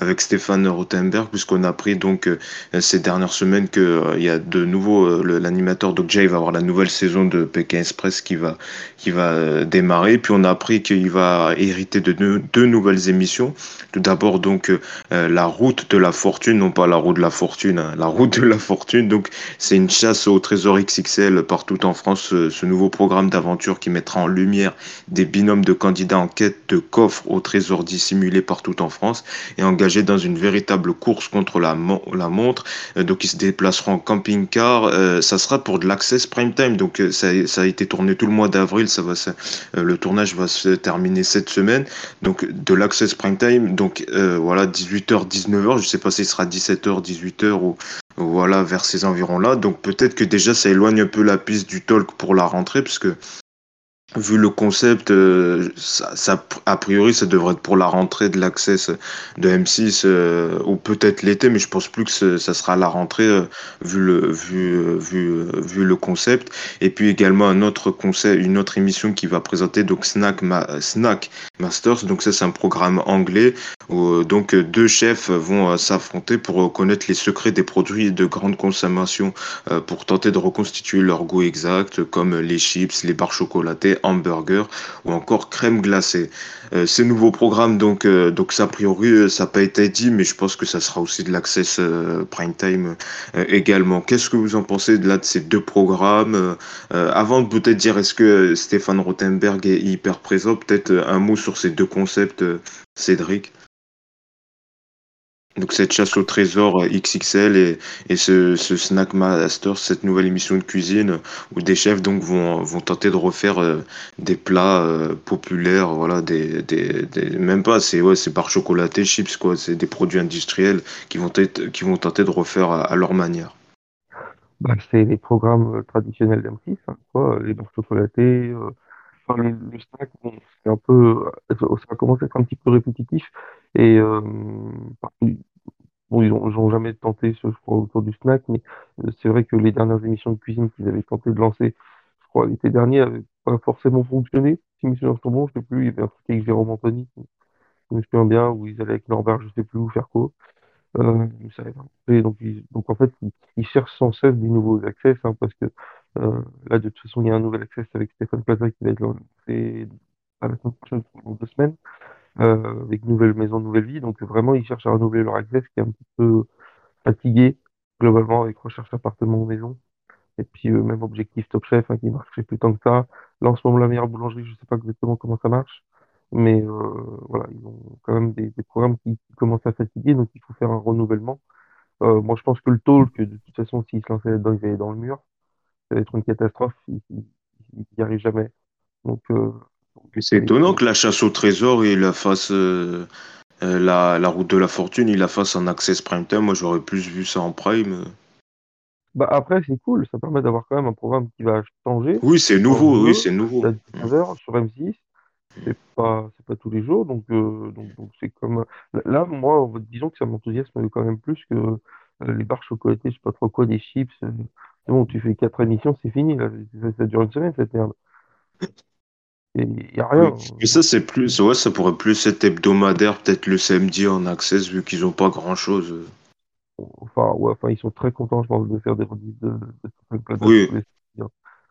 avec Stéphane Rothenberg, puisqu'on a appris donc euh, ces dernières semaines qu'il euh, y a de nouveau euh, l'animateur Doc Jay va avoir la nouvelle saison de Pékin Express qui va qui va démarrer. Puis on a appris qu'il va hériter de deux, nouvelles émissions. Tout d'abord donc la route de la fortune, non pas la route de la fortune, hein, la route de la fortune. Donc c'est une chasse au trésor XXL partout en France. Ce, nouveau programme d'aventure qui mettra en lumière des binômes de candidats en quête de coffres au trésor dissimulés partout en France et en dans une véritable course contre la, la montre. Euh, donc ils se déplaceront en camping-car. Euh, ça sera pour de l'access prime time. Donc euh, ça, ça, a été tourné tout le mois d'avril. Ça va, le tournage va se terminer cette semaine. Donc de l'access prime time. Donc voilà 18h 19h. Je sais pas si ce sera 17h 18h ou voilà vers ces environs là. Donc peut-être que déjà ça éloigne un peu la piste du talk pour la rentrée parce que vu le concept, euh, ça, a priori, ça devrait être pour la rentrée de l'access de M6 euh, ou peut-être l'été, mais je pense plus que ça sera la rentrée euh, vu le vu vu vu le concept. Et puis également un autre concept, une autre émission qui va présenter donc Snack Snack Masters. Donc ça c'est un programme anglais où donc deux chefs vont s'affronter pour connaître les secrets des produits de grande consommation pour tenter de reconstituer leur goût exact, comme les chips, les barres chocolatées hamburger ou encore crème glacée. Euh, ces nouveaux programmes, donc, euh, donc a priori, euh, ça n'a pas été dit, mais je pense que ça sera aussi de l'access prime time également. Qu'est-ce que vous en pensez de là de ces deux programmes Avant de peut-être dire est-ce que Stéphane Rothenberg est hyper présent, peut-être un mot sur ces deux concepts, Cédric? Donc cette chasse au trésor XXL et, et ce, ce, Snack Master, cette nouvelle émission de cuisine où des chefs donc vont, vont tenter de refaire euh, des plats euh, populaires, voilà, des, des, des, même pas, c'est ouais, c'est par chocolaté, chips quoi, c'est des produits industriels qui vont être, qui vont tenter de refaire à, leur manière. Bah, c'est les programmes euh, traditionnels d'M6, hein, les barres chocolatées. Le, snack, c'est un peu, ça commence à être un petit peu répétitif. Et euh, bon, ils n'ont jamais tenté, je crois, autour du snack, mais euh, c'est vrai que les dernières émissions de cuisine qu'ils avaient tenté de lancer, je crois, l'été dernier, n'avaient pas forcément fonctionné. Si mes souvenirs sont bons, je sais plus, il y avait un truc avec Jérôme Anthony, je me souviens bien, où ils allaient avec Norbert, je sais plus où faire quoi. Euh, ça donc, donc en fait, ils, cherchent sans cesse des nouveaux accès, hein, parce que euh, là, de toute façon, il y a un nouvel accès avec Stéphane Plaza qui va être lancé à la semaine prochaine, deux semaines euh, avec nouvelle maison, nouvelle vie. Donc vraiment, ils cherchent à renouveler leur access qui est un petit peu fatigué globalement avec recherche appartement maison. Et puis euh, même objectif Top Chef hein, qui marchait plus tant que ça. Là en ce moment la meilleure boulangerie, je sais pas exactement comment ça marche, mais euh, voilà, ils ont quand même des, des programmes qui, commencent à fatiguer, donc il faut faire un renouvellement. Euh, moi je pense que le talk, de toute façon, s'il se lançait là-dedans, il va dans le mur. Ça va être une catastrophe, il n'y arrive jamais. Donc euh, c'est étonnant que la chasse au trésor, il la fasse euh, euh, la, la, route de la fortune, il la fasse en access prime time. Moi, j'aurais plus vu ça en prime. Bah après, c'est cool, ça permet d'avoir quand même un programme qui va changer. Oui, c'est nouveau, oui, c'est nouveau. À 19h sur M6, c'est pas, c'est pas tous les jours, donc euh, donc, donc c'est comme là, moi, disons que ça m'enthousiasme quand même plus que les barres chocolatées, je sais pas trop quoi, des chips. C'est bon, tu fais quatre émissions, c'est fini, là. Ça, ça, dure une semaine cette merde. Il n'y a rien. Mais ça, c'est plus, ouais, ça pourrait plus être hebdomadaire, peut-être le samedi en access, vu qu'ils n'ont pas grand chose. Enfin, ouais, enfin, ils sont très contents, je pense, de faire des redites de, de, Oui.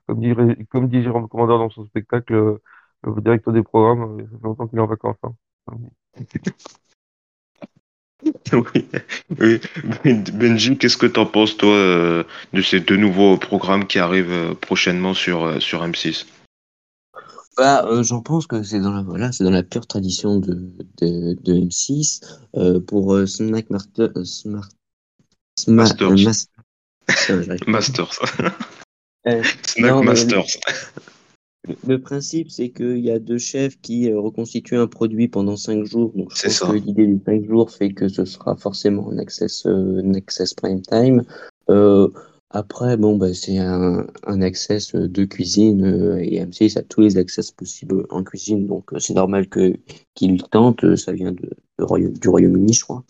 Comme dit, comme dit Jérôme Commandeur dans son spectacle, euh, le directeur des programmes, euh, ça fait longtemps qu'il est en vacances. Hein. oui, oui. Benji, qu'est-ce que tu en penses, toi, euh, de ces deux nouveaux programmes qui arrivent prochainement sur, sur M6? Bah, euh, j'en pense que c'est dans la voilà, c'est dans la pure tradition de, de, de M6 euh, pour euh, Snack Master, Smart, Masters. Masters. Snack Masters. Le, principe, c'est qu'il y a deux chefs qui reconstituent un produit pendant cinq jours. Donc, je pense ça. que l'idée du cinq jours fait que ce sera forcément un access, un access prime time. Après, bon, bah, c'est un, un access de cuisine euh, et M6 a tous les accès possibles en cuisine, donc euh, c'est normal que qu'il tente. Ça vient de, du Royaume-Uni, je crois.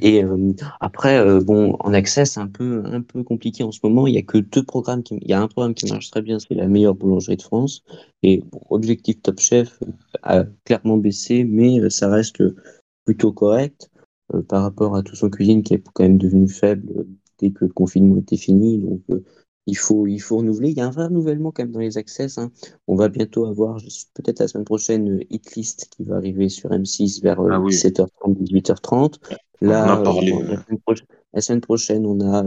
Et euh, après, bon, en accès, c'est un peu un peu compliqué en ce moment. Il y a que deux programmes qui, il y a un programme qui marche très bien, c'est la meilleure boulangerie de France. Et bon, Objectif Top Chef a clairement baissé, mais ça reste plutôt correct par rapport à tout son cuisine qui est quand même devenu faible que le confinement était fini. Donc, euh, il, faut, il faut renouveler. Il y a un vrai renouvellement quand même dans les access. Hein. On va bientôt avoir, peut-être la semaine prochaine, Hitlist qui va arriver sur M6 vers 17h30, euh, 18h30. Là, euh, la, semaine prochaine, on a,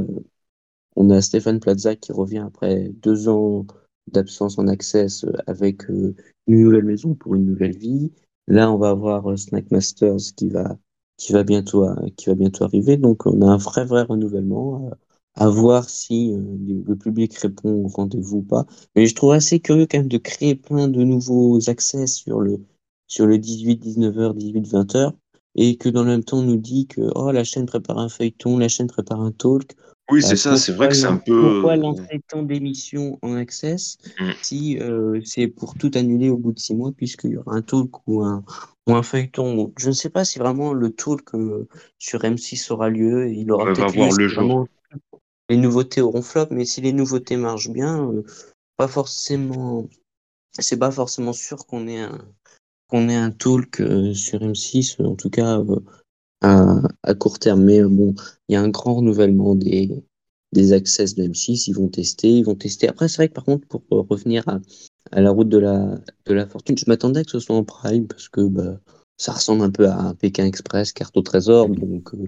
on a Stéphane Plaza qui revient après deux ans d'absence en access avec une nouvelle maison pour une nouvelle vie. Là, on va avoir Snack Masters qui va qui va bientôt, qui va bientôt arriver. Donc, on a un vrai, vrai renouvellement. Euh, à voir si euh, le public répond au rendez-vous ou pas. Mais je trouve assez curieux quand même de créer plein de nouveaux accès sur le, sur le 18, 19h, 18, 20h et que dans le même temps on nous dit que oh, la chaîne prépare un feuilleton, la chaîne prépare un talk. Oui, c'est ça, c'est vrai que c'est un peu. Pourquoi lancer tant d'émissions en access mm. si c'est pour tout annuler au bout de six mois, puisqu'il y aura un talk ou un, ou un feuilleton Je ne sais pas si vraiment le talk sur M6 aura lieu. Il aura peut-être le jour. Les nouveautés auront flop, mais si les nouveautés marchent bien, pas forcément. C'est pas forcément sûr qu'on ait un qu'on ait un talk sur M6, en tout cas à, court terme. Mais euh, bon, il y a un grand renouvellement des, des access de M6. Ils vont tester, ils vont tester. Après, c'est vrai que par contre, pour euh, revenir à, à la route de la, de la fortune, je m'attendais à que ce soit en prime parce que bah, ça ressemble un peu à un Pékin Express, carte au trésor. Donc, euh,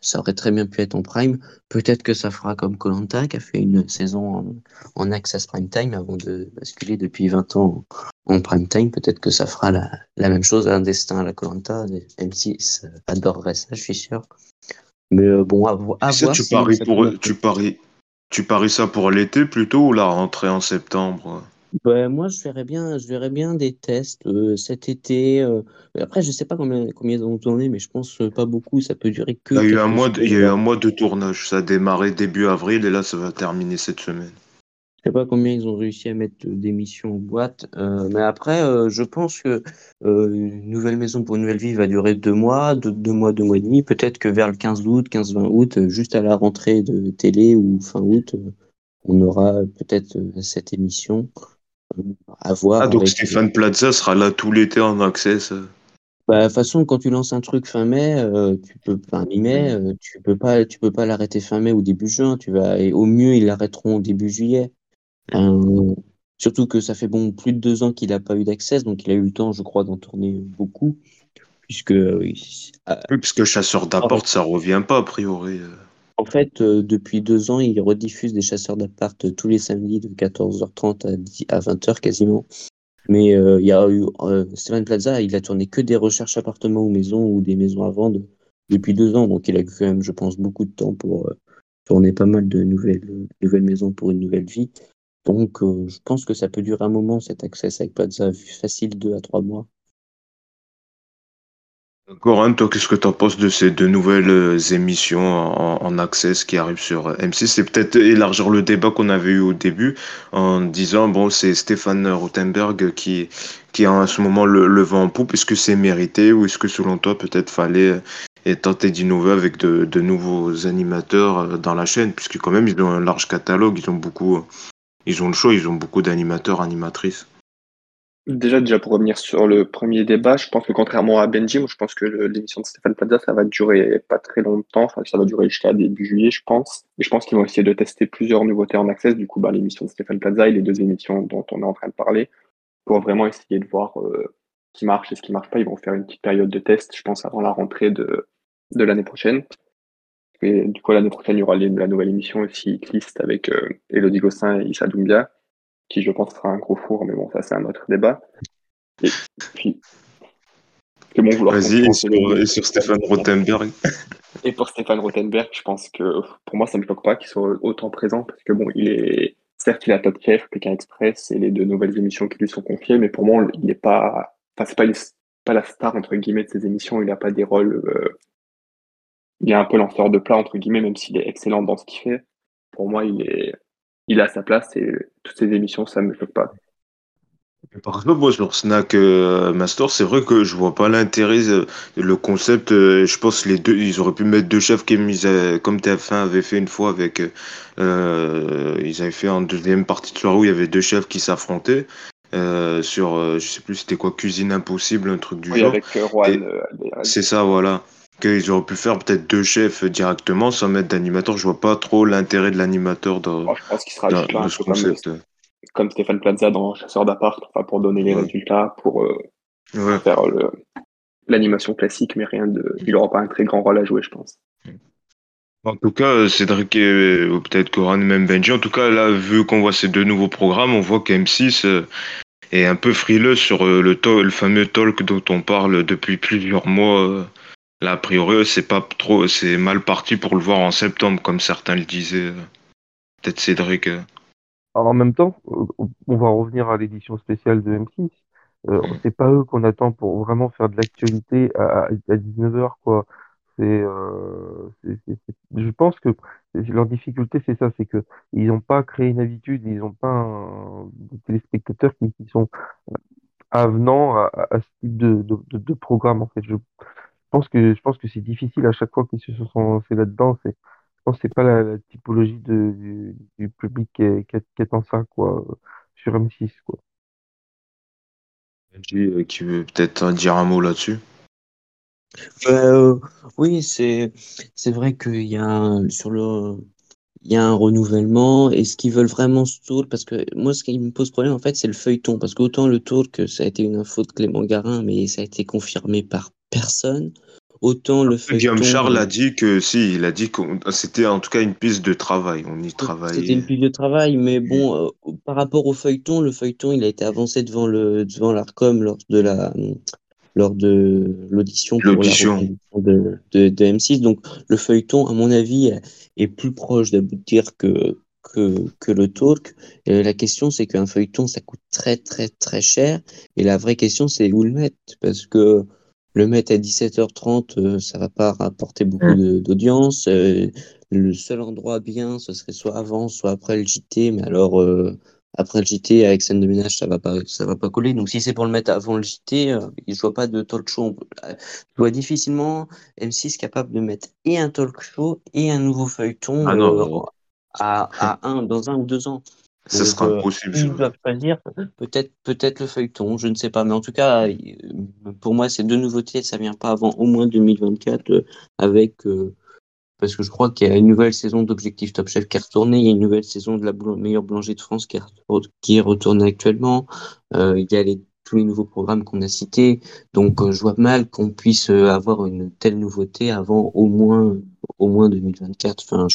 ça aurait très bien pu être en prime. Peut-être que ça fera comme Colanta, qui a fait une saison en, en, access prime time avant de basculer depuis 20 ans en prime time. Peut-être que ça fera la, la, même chose, un destin à la Colanta. M6 adorerait ça, je suis sûr. Mais euh, bon, à, à voir. Tu paries, pour, tu, paries, tu paries ça pour l'été plutôt ou la rentrée en septembre? Ben, moi, je verrais bien, je verrais bien des tests euh, cet été. Euh. Après, je sais pas combien, combien ils ont tourné, mais je pense euh, pas beaucoup. Ça peut durer que. Il y a eu un mois, de, il y a eu un mois de tournage. Ça a démarré début avril et là, ça va terminer cette semaine. Je sais pas combien ils ont réussi à mettre d'émissions en boîte, mais après, je pense que une nouvelle maison pour une nouvelle vie va durer deux mois, deux, deux mois, deux mois et demi. Peut-être que vers le 15 août, 15-20 août, juste à la rentrée de télé ou fin août, on aura peut-être cette émission. À voir. Ah, donc Stéphane Plaza sera là tout l'été en access bah, de toute façon, quand tu lances un truc fin mai, euh, tu peux, mi-mai, euh, tu peux pas, tu peux pas l'arrêter fin mai ou début juin. Tu vas, et au mieux, ils l'arrêteront au début juillet. surtout que ça fait bon plus de deux ans qu'il n'a pas eu d'accès, donc il a eu le temps, je crois, d'en tourner beaucoup, puisque. oui, puisque chasseur d'apport, ça revient pas a priori. Euh. En fait, euh, depuis deux ans, il rediffuse des chasseurs d'appart tous les samedis de 14h30 à, 20h quasiment. Mais euh, il y a eu euh, Stéphane Plaza, il a tourné que des recherches appartements ou maisons ou des maisons à vendre depuis deux ans. Donc il a quand même, je pense, beaucoup de temps pour tourner pas mal de nouvelles, nouvelles maisons pour une nouvelle vie. Donc je pense que ça peut durer un moment cet accès avec Plaza, facile deux à trois mois. Coran, toi, qu'est-ce que tu en penses de ces deux nouvelles euh, émissions en, access qui arrivent sur euh, M6 C'est peut-être élargir le débat qu'on avait eu au début en disant, bon, c'est Stéphane Rothenberg qui, qui a en ce moment le, le vent en poupe. Est-ce que c'est mérité ou est-ce que selon toi, peut-être fallait et euh, tenter d'innover avec de, de, nouveaux animateurs dans la chaîne? Puisque quand même, ils ont un large catalogue, ils ont beaucoup, ils ont le show, ils ont beaucoup d'animateurs, animatrices. Déjà, déjà pour revenir sur le premier débat, je pense que contrairement à Benji, je pense que l'émission de Stéphane Plaza, ça va durer pas très longtemps, enfin, ça va durer jusqu'à début juillet, je pense. Et je pense qu'ils vont essayer de tester plusieurs nouveautés en access, du coup, bah, l'émission de Stéphane Plaza et les deux émissions dont on est en train de parler, pour vraiment essayer de voir euh, ce qui marche et ce qui marche pas. Ils vont faire une petite période de test, je pense, avant la rentrée de, de l'année prochaine. Et du coup, l'année prochaine, il y aura la nouvelle émission aussi, List avec euh, Elodie Gossin et Issa Doumbia qui je pense sera un gros four, mais bon, ça c'est un autre débat. Et puis, c'est bon vouloir. Vas-y, et sur, Stéphane Rothenberg. Et pour Stéphane Rothenberg, je pense que pour moi, ça ne me choque pas qu'il soit autant présent, parce que bon, il est. Certes, il a Top Chef, Pékin Express et les deux nouvelles émissions qui lui sont confiées, mais pour moi, il n'est pas. Enfin, c'est pas, pas la star, entre guillemets, de ces émissions. Il n'a pas des rôles. Euh, il est un peu lanceur de plat, entre guillemets, même s'il est excellent dans ce qu'il fait. Pour moi, il est il a sa place et toutes ces émissions, ça me choque pas. Par exemple, moi, sur Snack euh, Master, c'est vrai que je vois pas l'intérêt, euh, le concept. Euh, je pense les deux, ils auraient pu mettre deux chefs qui mis, comme TF1 avait fait une fois avec. ils avaient fait en deuxième partie de soirée où il y avait deux chefs qui s'affrontaient. sur, je sais plus, c'était quoi, Cuisine Impossible, un truc du oui, genre. Avec C'est ça, voilà qu'ils auraient pu faire peut-être deux chefs directement sans mettre d'animateur. Je vois pas trop l'intérêt de l'animateur dans, je pense qu'il sera dans, ce concept. Comme, Stéphane Plaza dans Chasseur d'appart, pour donner les résultats, pour euh, faire l'animation classique, mais rien de. Il n'aura pas un très grand rôle à jouer, je pense. En tout cas, Cédric et peut-être Coran, même Benji, en tout cas, là, vu qu'on voit ces deux nouveaux programmes, on voit qu'M6 euh, est un peu frileux sur euh, le fameux talk dont on parle depuis plusieurs mois Là, a priori, c'est pas trop, c'est mal parti pour le voir en septembre, comme certains le disaient. Peut-être Cédric. Euh. Alors, en même temps, euh, on va revenir à l'édition spéciale de M6. Euh, c'est pas eux qu'on attend pour vraiment faire de l'actualité à, 19h, quoi. c'est, je pense que leur difficulté, c'est ça, c'est que ils n'ont pas créé une habitude, ils n'ont pas des téléspectateurs qui, sont avenants à, à, ce type de, de, de, programme. En fait, je pense que je pense que c'est difficile à chaque fois qu'ils se sont lancés là-dedans. C'est, je pense que c'est pas la, typologie de, du, du public qui, est, qui, attend ça, quoi, sur M6, quoi. Euh, qui veut peut-être dire un mot là-dessus? Euh, oui, c'est c'est vrai qu'il y a un, sur le il y a un renouvellement. Est-ce qu'ils veulent vraiment ce tour Parce que moi, ce qui me pose problème, en fait, c'est le feuilleton. Parce qu'autant le tour, que ça a été une info de Clément Garin, mais ça a été confirmé par personne. Autant le feuilleton. Guillaume Charles a dit que si, il a dit que c'était en tout cas une piste de travail. On y travaille. C'était une piste de travail, mais bon, euh, par rapport au feuilleton, le feuilleton, il a été avancé devant le devant l'Arcom lors de la lors de l'audition de, de, de, M6. Donc le feuilleton, à mon avis, est plus proche d'aboutir que, que, que le talk. Et la question, c'est qu'un feuilleton, ça coûte très très très cher. Et la vraie question, c'est où le mettre? Parce que le mettre à 17h30, euh, ça va pas rapporter beaucoup mm. d'audience. Euh, le seul endroit bien, ce serait soit avant, soit après le JT. Mais alors, euh, après le JT, avec scène de ménage, ça va pas, ça va pas coller. Donc, si c'est pour le mettre avant le JT, euh, il ne voit pas de talk show. Je vois difficilement M6 capable de mettre et un talk show et un nouveau feuilleton ah euh, à, à, un, dans un ou deux ans. Ça sera euh, impossible. Ils doivent choisir peut-être peut-être le feuilleton, je ne sais pas. Mais en tout cas, pour moi, ces deux nouveautés, ça vient pas avant au moins 2024 avec parce que je crois qu'il y a une nouvelle saison d'Objectif Top Chef qui est retournée, il y a une nouvelle saison de la meilleure boulangerie de France qui est, qui est retournée actuellement, euh, il y a les, tous les nouveaux programmes qu'on a cités, donc euh, je vois mal qu'on puisse euh, avoir une telle nouveauté avant au moins au moins 2024, enfin,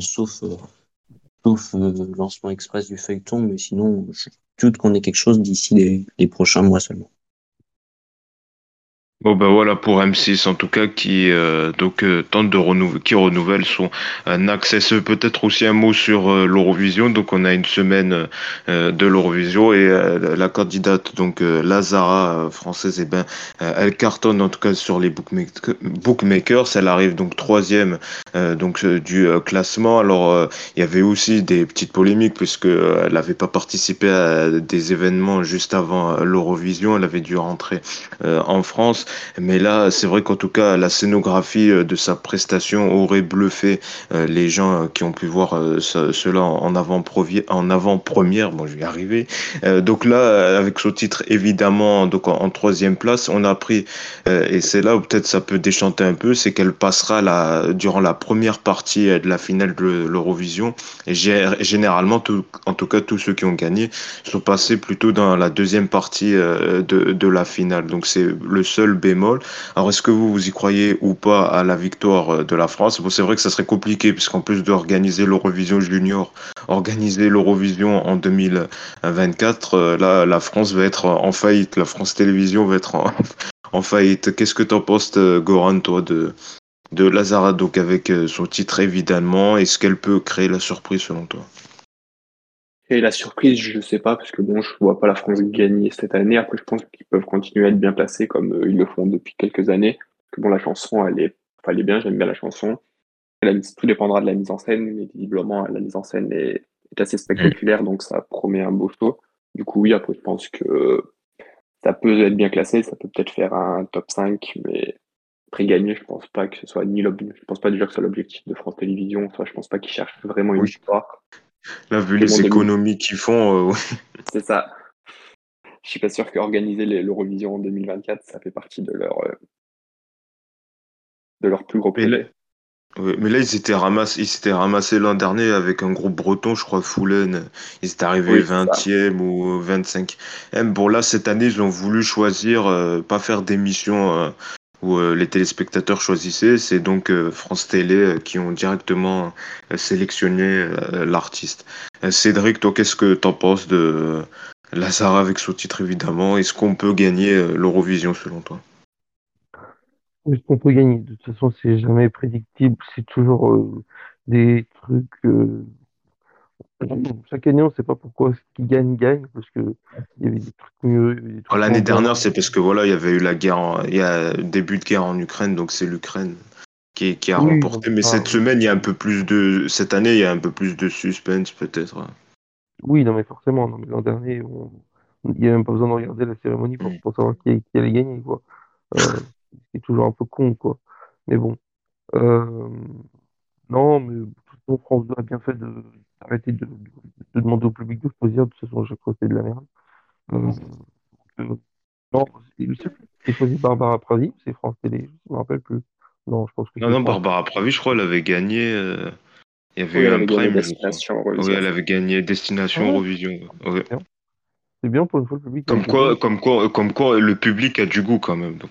sauf sauf lancement express du feuilleton, mais sinon je doute qu'on ait quelque chose d'ici les, les prochains mois seulement. Bon ben voilà pour M6 en tout cas qui euh, donc euh, tente de renouveler, qui renouvelle son euh, access. Peut-être aussi un mot sur l'Eurovision. Donc on a une semaine de l'Eurovision et la candidate donc Lazara française, et eh ben elle cartonne en tout cas sur les bookmakers. Elle arrive donc troisième donc du classement. Alors il y avait aussi des petites polémiques puisque elle n'avait pas participé à des événements juste avant l'Eurovision. Elle avait dû rentrer en France. Mais là, c'est vrai qu'en tout cas, la scénographie euh, de sa prestation aurait bluffé euh, les gens euh, qui ont pu voir cela en avant-première. Bon, je vais y arriver. donc là, avec ce titre, évidemment, donc en, troisième place, on a pris, et c'est là où peut-être ça peut déchanter un peu, c'est qu'elle passera la, durant la première partie de la finale de l'Eurovision. Et généralement, en tout cas, tous ceux qui ont gagné sont passés plutôt dans la deuxième partie de, de la finale. Donc c'est le seul bémol. Alors, est-ce que vous, vous y croyez ou pas à la victoire euh, de la France? C'est vrai que ça serait compliqué, puisqu'en plus d'organiser l'Eurovision Junior, organiser l'Eurovision en 2024, euh, la France va être en faillite. La France Télévisions va être en, faillite. Qu'est-ce que t'en penses, euh, Goran, toi, de, de Lazara, donc avec son titre évidemment Est-ce qu'elle peut créer la surprise selon toi? Et la surprise, je ne sais pas, parce que bon, je vois pas la France gagner cette année. Après, je pense qu'ils peuvent continuer à être bien placés comme euh, ils le font depuis quelques années. Parce que bon, la chanson, elle est, enfin, elle est bien, j'aime bien la chanson. tout dépendra de la mise en scène, mais visiblement, la mise en scène est, assez spectaculaire, donc ça promet un beau show. Du coup, oui, après, je pense que ça peut être bien classé, ça peut peut-être faire un top 5, mais après gagner, je pense pas que ce soit ni l'objectif, je pense pas déjà que ce soit l'objectif de France Télévisions, soit je pense pas qu'ils cherchent vraiment une histoire. Là, vu les économies qu'ils font, euh, C'est ça. Je suis pas sûr qu'organiser l'Eurovision en 2024, ça fait partie de leur, euh, de leur plus gros projet. Mais là, ils s'étaient ramassés, l'an dernier avec un groupe breton, je crois, Foulen. Ils étaient arrivés 20e ou 25e. Bon, là, cette année, ils ont voulu choisir, euh, pas faire d'émission où euh, les téléspectateurs choisissaient. C'est donc euh, France Télé euh, qui ont directement sélectionné l'artiste. Cédric, toi, qu'est-ce que t'en penses de Lazara avec son titre évidemment? Est-ce qu'on peut gagner l'Eurovision selon toi? Est-ce qu'on peut gagner? De toute façon, c'est jamais prédictible. C'est toujours des trucs chaque année, on ne sait pas pourquoi ce qui gagne, gagne, parce qu'il y avait des trucs mieux. L'année dernière, c'est parce que voilà, il y avait eu la guerre, il y a début de guerre en Ukraine, donc c'est l'Ukraine qui, qui, a remporté. Mais cette semaine, il y a un peu plus de, cette année, il y a un peu plus de suspense peut-être. Oui, non, mais forcément, non, mais l'an dernier, il n'y a même pas besoin de regarder la cérémonie pour, pour savoir qui, qui, allait gagner, quoi. Euh, c'est toujours un peu con, quoi. Mais bon. Euh, non, mais France 2 a bien fait d'arrêter de, de, de, demander au public de choisir, de toute façon, à chaque fois, c'est de la merde. Euh, euh, non, a choisi Barbara Pravi, c'est France Télé, je ne me rappelle plus. Non, je pense que non, non, Barbara Pravi, je crois, elle avait gagné. Euh... Il y avait oui, eu un prime. Destination oui, elle avait gagné Destination ah Eurovision. Ouais. C'est bien pour une fois le public. Comme quoi, comme, quoi, comme quoi, le public a du goût quand même. Donc,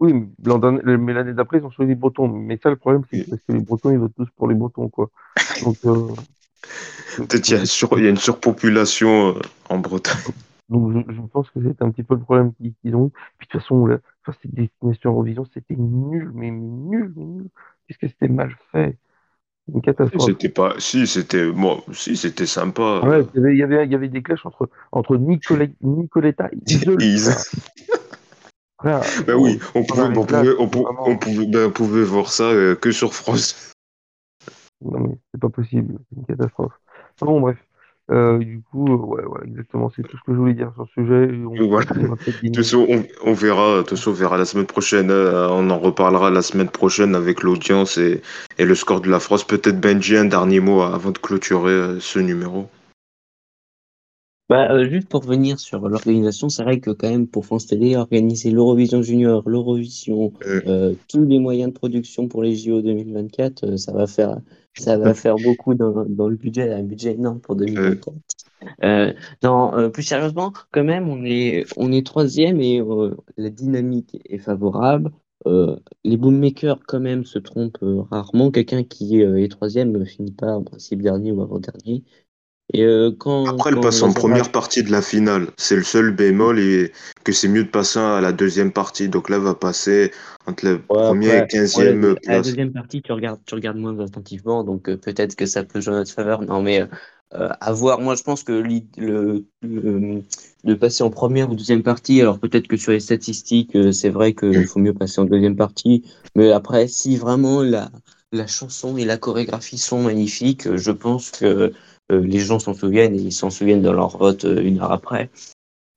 oui, mais l'année d'après, ils ont choisi les Bretons. Mais ça, le problème, c'est que les Bretons, ils votent tous pour les Bretons, quoi. Donc, euh... Peut-être qu'il y, y, a une surpopulation euh, en Bretagne. Donc, je, je pense que c'est un petit peu le problème qu'ils ont. Puis, de toute façon, la, enfin, cette destination Eurovision, c'était nul, mais nul, nul. Qu'est-ce que c'était mal fait une catastrophe. C'était pas. Si, c'était. Bon, si, c'était sympa. Ouais, il y, avait, il, y avait, des clashs entre, entre Nicoletta, Nicoletta ben oui, on pouvait, on, pouvait, on, pouvait, on, pouvait, ben, on pouvait voir ça euh, que sur France. Non, mais c'est pas possible, c'est une catastrophe. Bon, bref. Euh, du coup, euh, ouais, ouais, exactement, c'est tout ce que je voulais dire sur ce sujet. On, voilà. on, on, verra, on verra la semaine prochaine. Euh, on en reparlera la semaine prochaine avec l'audience et, et, le score de la France. Peut-être Benji, un dernier mot avant de clôturer euh, ce numéro. Bah, euh, juste pour revenir sur l'organisation, c'est vrai que quand même pour France Télé, organiser l'Eurovision Junior, l'Eurovision, euh. euh, tous les moyens de production pour les JO 2024, euh, ça va faire ça va faire beaucoup dans, dans le budget, un budget énorme pour 2024. Euh, non, plus sérieusement, quand même, on est on est troisième et la dynamique est favorable. les boommakers quand même se trompent rarement. Quelqu'un qui est troisième ne finit pas en principe dernier ou avant Euh, Après, elle passe en première partie de la finale. C'est le seul bémol et que c'est mieux de passer à la deuxième partie. Donc là, elle va passer entre la première et quinzième place. la deuxième partie, tu regardes, tu regardes moins attentivement, donc euh, peut-être que ça peut jouer en notre faveur. Non, mais euh, à voir. Moi, je pense que le, le, de passer en première ou deuxième partie, alors peut-être que sur les statistiques, c'est vrai qu'il faut mieux passer en deuxième partie. Mais après, si vraiment la, la chanson et la chorégraphie sont magnifiques, je pense que euh, les gens s'en souviennent et ils s'en souviennent dans leur vote euh, une heure après.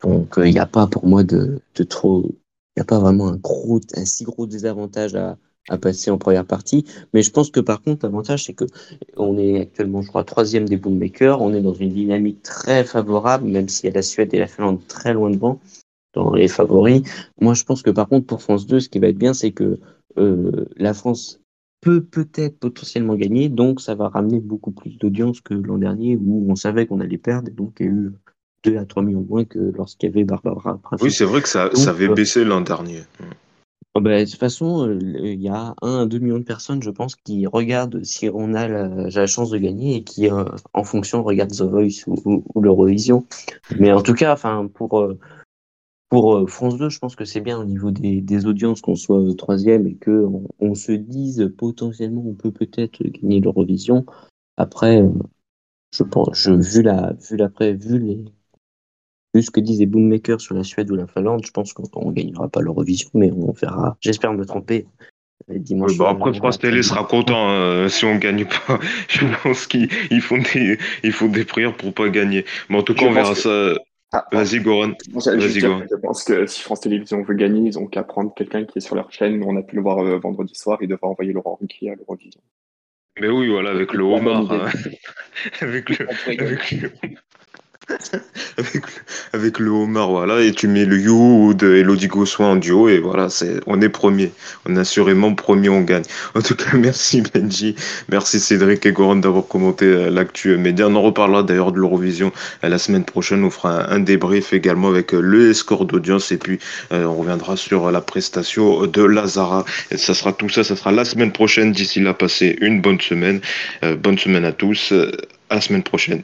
Donc il euh, n'y a pas pour moi de, de trop, il n'y a pas vraiment un si gros désavantage à, passer en première partie. Mais je pense que par contre, l'avantage, c'est que on est actuellement, je crois, troisième des boommakers. On est dans une dynamique très favorable, même si y a la Suède et la Finlande très loin devant dans les favoris. Moi, je pense que par contre, pour France 2, ce qui va être bien, c'est que euh, la France peut peut-être potentiellement gagner, donc ça va ramener beaucoup plus d'audience que l'an dernier où on savait qu'on allait perdre, et donc il y a eu 2 à 3 millions de moins que lorsqu'il y avait Barbara Oui, c'est vrai que ça, ça avait euh, baissé l'an dernier. Oh ben, de toute façon, euh, il y a 1 à 2 millions de personnes, je pense, qui regardent si on a la, la chance de gagner et qui, euh, en fonction, regardent The Voice ou, ou, l'Eurovision. Mais en tout cas, enfin, pour pour euh, France 2, je pense que c'est bien au niveau des, des audiences qu'on soit euh, troisième et que on, se dise potentiellement on peut peut-être gagner l'Eurovision. Après, euh, je pense, je, vu la, vu l'après, vu les, vu ce que disent les boommakers sur la Suède ou la Finlande, je pense qu'on ne gagnera pas l'Eurovision, mais on verra. J'espère me tromper. Dimanche, oui, bah après, France Télé sera content euh, si on gagne pas. Je pense qu'ils font des, ils font des prières pour pas gagner. Mais en tout cas, je on verra que... ça. Ah, Vas-y, Goran. Vas-y, Goran. Je pense que si France Télévisions veut gagner, ils ont qu'à prendre quelqu'un qui est sur leur chaîne. On a pu le voir euh, vendredi soir. Il devra envoyer Laurent Ruquier à l'Eurovision. Mais oui, voilà, avec le homard. Hein. avec le. Avec le avec, le homard, voilà, et tu mets le You de Elodie Gossoin en duo, et voilà, c'est, on est premier. On est assurément premier, on gagne. En tout cas, merci Benji, merci Cédric et Goran d'avoir commenté euh, l'actu média. On en reparlera d'ailleurs de l'Eurovision euh, la semaine prochaine. On fera un, débrief également avec euh, le score d'audience, et puis euh, on reviendra sur la prestation de Lazara. Et ça sera tout ça, ça sera la semaine prochaine. D'ici là, passez une bonne semaine. Euh, bonne semaine à tous. À la semaine prochaine.